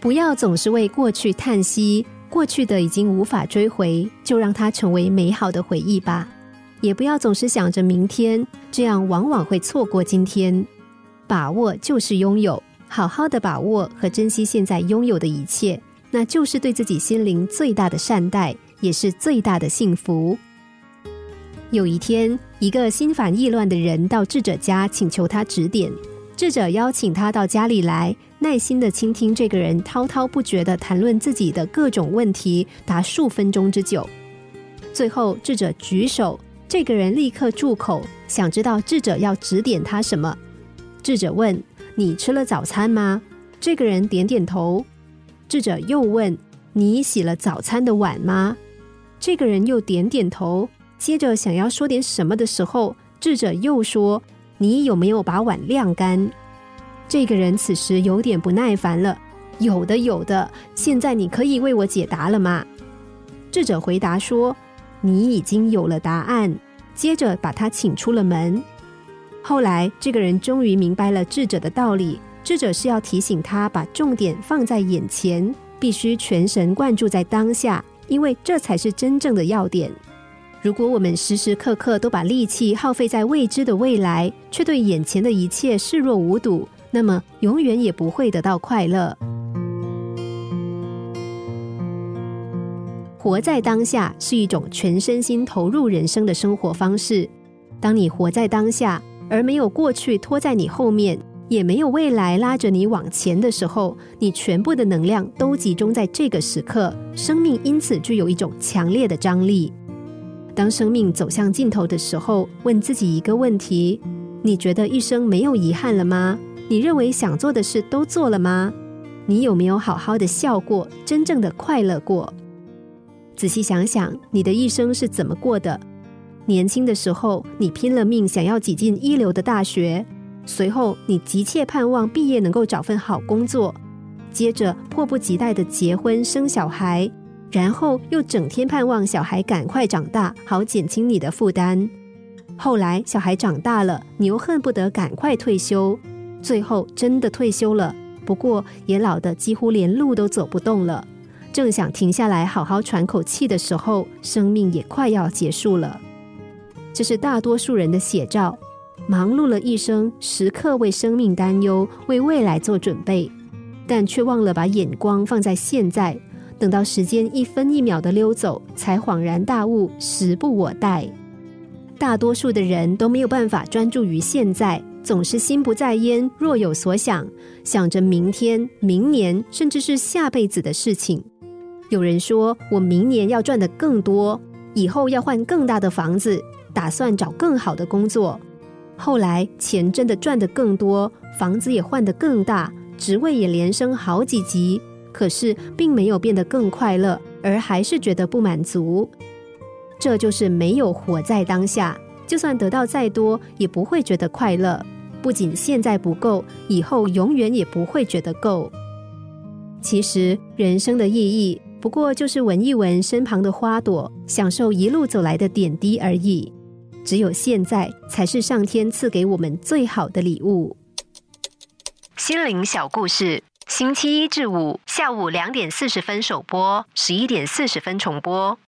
不要总是为过去叹息，过去的已经无法追回，就让它成为美好的回忆吧。也不要总是想着明天，这样往往会错过今天。把握就是拥有，好好的把握和珍惜现在拥有的一切，那就是对自己心灵最大的善待，也是最大的幸福。有一天，一个心烦意乱的人到智者家请求他指点。智者邀请他到家里来，耐心的倾听这个人滔滔不绝的谈论自己的各种问题，达数分钟之久。最后，智者举手，这个人立刻住口，想知道智者要指点他什么。智者问：“你吃了早餐吗？”这个人点点头。智者又问：“你洗了早餐的碗吗？”这个人又点点头。接着想要说点什么的时候，智者又说：“你有没有把碗晾干？”这个人此时有点不耐烦了：“有的，有的。现在你可以为我解答了吗？”智者回答说：“你已经有了答案。”接着把他请出了门。后来，这个人终于明白了智者的道理。智者是要提醒他把重点放在眼前，必须全神贯注在当下，因为这才是真正的要点。如果我们时时刻刻都把力气耗费在未知的未来，却对眼前的一切视若无睹，那么永远也不会得到快乐。活在当下是一种全身心投入人生的生活方式。当你活在当下，而没有过去拖在你后面，也没有未来拉着你往前的时候，你全部的能量都集中在这个时刻，生命因此具有一种强烈的张力。当生命走向尽头的时候，问自己一个问题：你觉得一生没有遗憾了吗？你认为想做的事都做了吗？你有没有好好的笑过，真正的快乐过？仔细想想，你的一生是怎么过的？年轻的时候，你拼了命想要挤进一流的大学，随后你急切盼望毕业能够找份好工作，接着迫不及待的结婚生小孩。然后又整天盼望小孩赶快长大，好减轻你的负担。后来小孩长大了，你又恨不得赶快退休。最后真的退休了，不过也老得几乎连路都走不动了。正想停下来好好喘口气的时候，生命也快要结束了。这是大多数人的写照：忙碌了一生，时刻为生命担忧，为未来做准备，但却忘了把眼光放在现在。等到时间一分一秒的溜走，才恍然大悟，时不我待。大多数的人都没有办法专注于现在，总是心不在焉，若有所想，想着明天、明年，甚至是下辈子的事情。有人说：“我明年要赚的更多，以后要换更大的房子，打算找更好的工作。”后来钱真的赚得更多，房子也换得更大，职位也连升好几级。可是并没有变得更快乐，而还是觉得不满足。这就是没有活在当下。就算得到再多，也不会觉得快乐。不仅现在不够，以后永远也不会觉得够。其实人生的意义，不过就是闻一闻身旁的花朵，享受一路走来的点滴而已。只有现在，才是上天赐给我们最好的礼物。心灵小故事。星期一至五下午两点四十分首播，十一点四十分重播。